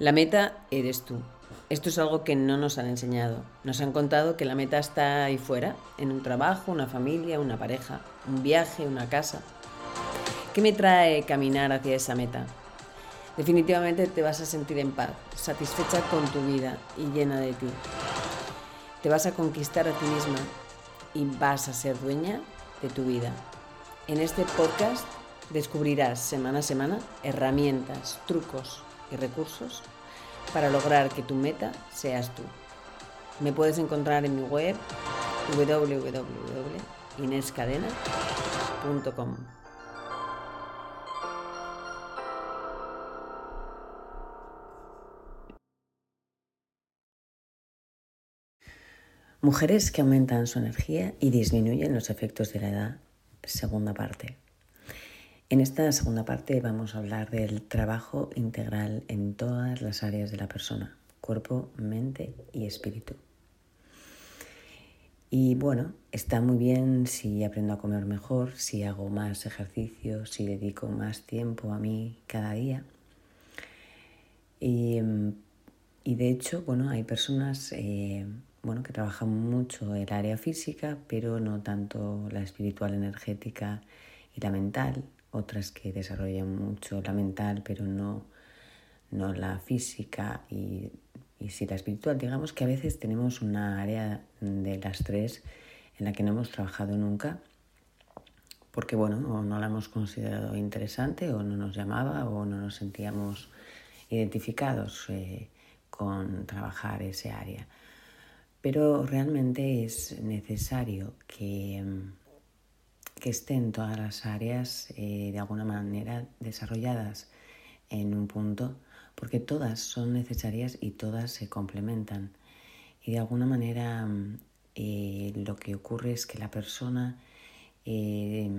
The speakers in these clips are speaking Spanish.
La meta eres tú. Esto es algo que no nos han enseñado. Nos han contado que la meta está ahí fuera, en un trabajo, una familia, una pareja, un viaje, una casa. ¿Qué me trae caminar hacia esa meta? Definitivamente te vas a sentir en paz, satisfecha con tu vida y llena de ti. Te vas a conquistar a ti misma y vas a ser dueña de tu vida. En este podcast descubrirás semana a semana herramientas, trucos, y recursos para lograr que tu meta seas tú. Me puedes encontrar en mi web www.inescadena.com. Mujeres que aumentan su energía y disminuyen los efectos de la edad. Segunda parte. En esta segunda parte vamos a hablar del trabajo integral en todas las áreas de la persona, cuerpo, mente y espíritu. Y bueno, está muy bien si aprendo a comer mejor, si hago más ejercicio, si dedico más tiempo a mí cada día. Y, de hecho, bueno, hay personas eh, bueno, que trabajan mucho el área física, pero no tanto la espiritual, energética y la mental otras que desarrollan mucho la mental, pero no, no la física y, y sí la espiritual. Digamos que a veces tenemos una área de las tres en la que no hemos trabajado nunca, porque bueno, o no la hemos considerado interesante, o no nos llamaba, o no nos sentíamos identificados eh, con trabajar ese área. Pero realmente es necesario que que estén todas las áreas eh, de alguna manera desarrolladas en un punto, porque todas son necesarias y todas se complementan. Y de alguna manera eh, lo que ocurre es que la persona eh,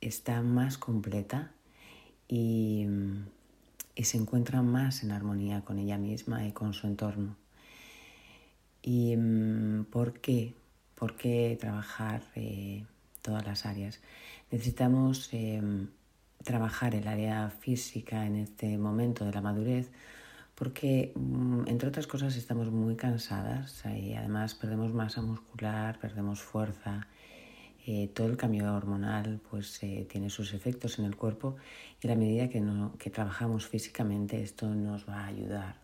está más completa y, y, se encuentra más en armonía con ella misma y con su entorno. ¿Y por qué? ¿Por qué trabajar? Todas las áreas. Necesitamos em, trabajar el área física en este momento de la madurez porque, mm, entre otras cosas, estamos muy cansadas y además perdemos masa muscular, perdemos fuerza. Eh, todo el cambio hormonal pues, eh, tiene sus efectos en el cuerpo y a la medida que, no, que trabajamos físicamente esto nos va a ayudar.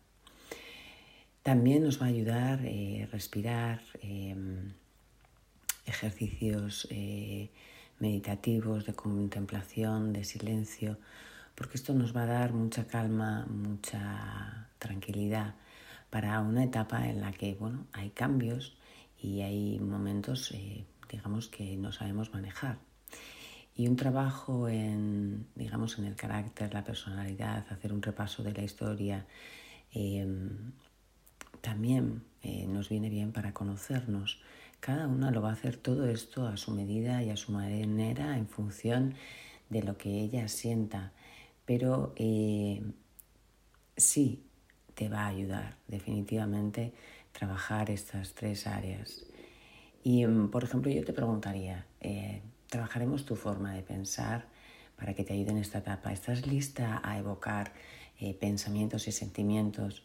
También nos va a ayudar eh, respirar em, ejercicios eh, meditativos, de contemplación, de silencio, porque esto nos va a dar mucha calma, mucha tranquilidad para una etapa en la que bueno, hay cambios y hay momentos, eh, digamos, que no sabemos manejar. Y un trabajo en, digamos, en el carácter, la personalidad, hacer un repaso de la historia, em, también eh, nos viene bien para conocernos cada una lo va a hacer todo esto a su medida y a su manera en función de lo que ella sienta. Pero eh, sí te va a ayudar definitivamente trabajar estas tres áreas. Y, mm, por ejemplo, yo te preguntaría, eh, ¿trabajaremos tu forma de pensar para que te ayude en esta etapa? ¿Estás lista a evocar eh, pensamientos y sentimientos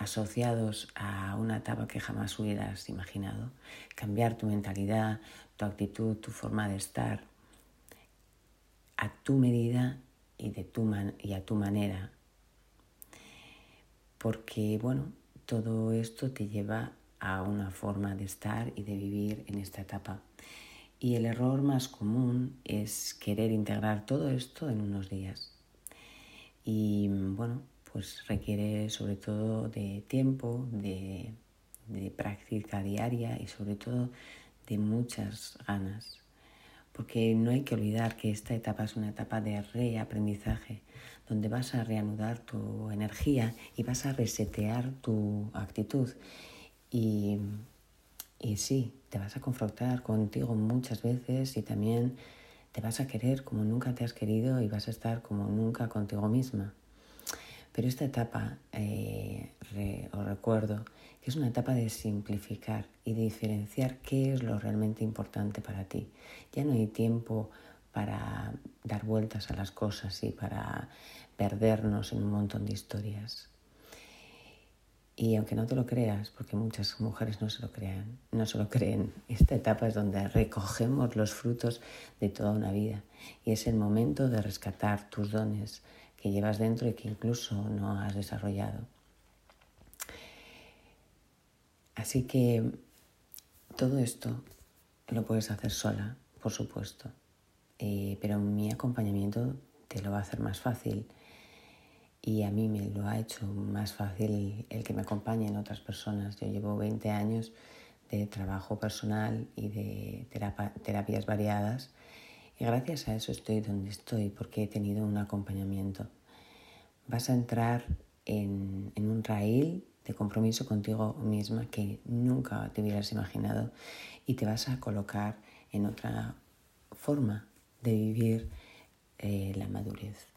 asociados a una etapa que jamás hubieras imaginado. Cambiar tu mentalidad, tu actitud, tu forma de estar a tu medida y, de tu y a tu manera. Porque, bueno, todo esto te lleva a una forma de estar y de vivir en esta etapa. Y el error más común es querer integrar todo esto en unos días. Y bueno, pues requiere sobre todo de tiempo, de, práctica diaria y sobre todo de muchas ganas. Porque no hay que olvidar que esta etapa es una etapa de reaprendizaje, donde vas a reanudar tu energía y vas a resetear tu actitud. Y, y sí, te vas a confrontar contigo muchas veces y también te vas a querer como nunca te has querido y vas a estar como nunca contigo misma. Pero esta etapa, eh, os recuerdo, que es una etapa de simplificar y diferenciar qué es lo realmente importante para ti. Ya no hay tiempo para dar vueltas a las cosas y para perdernos en un montón de historias. Y aunque no te lo creas, porque muchas mujeres no se lo crean, no se lo creen, esta etapa es donde recogemos los frutos de toda una vida y es el momento de rescatar tus dones que llevas dentro y que incluso no has desarrollado. Así que todo esto lo puedes hacer sola, por supuesto, eh, pero mi acompañamiento te lo va a hacer más fácil y a mí me lo ha hecho más fácil el que me acompañen otras personas. Yo llevo 20 años de trabajo personal y de terapias variadas y gracias a eso estoy donde estoy porque he tenido un acompañamiento. Vas a entrar en, en un raíl de compromiso contigo misma que nunca te hubieras imaginado y te vas a colocar en otra forma de vivir eh, la madurez.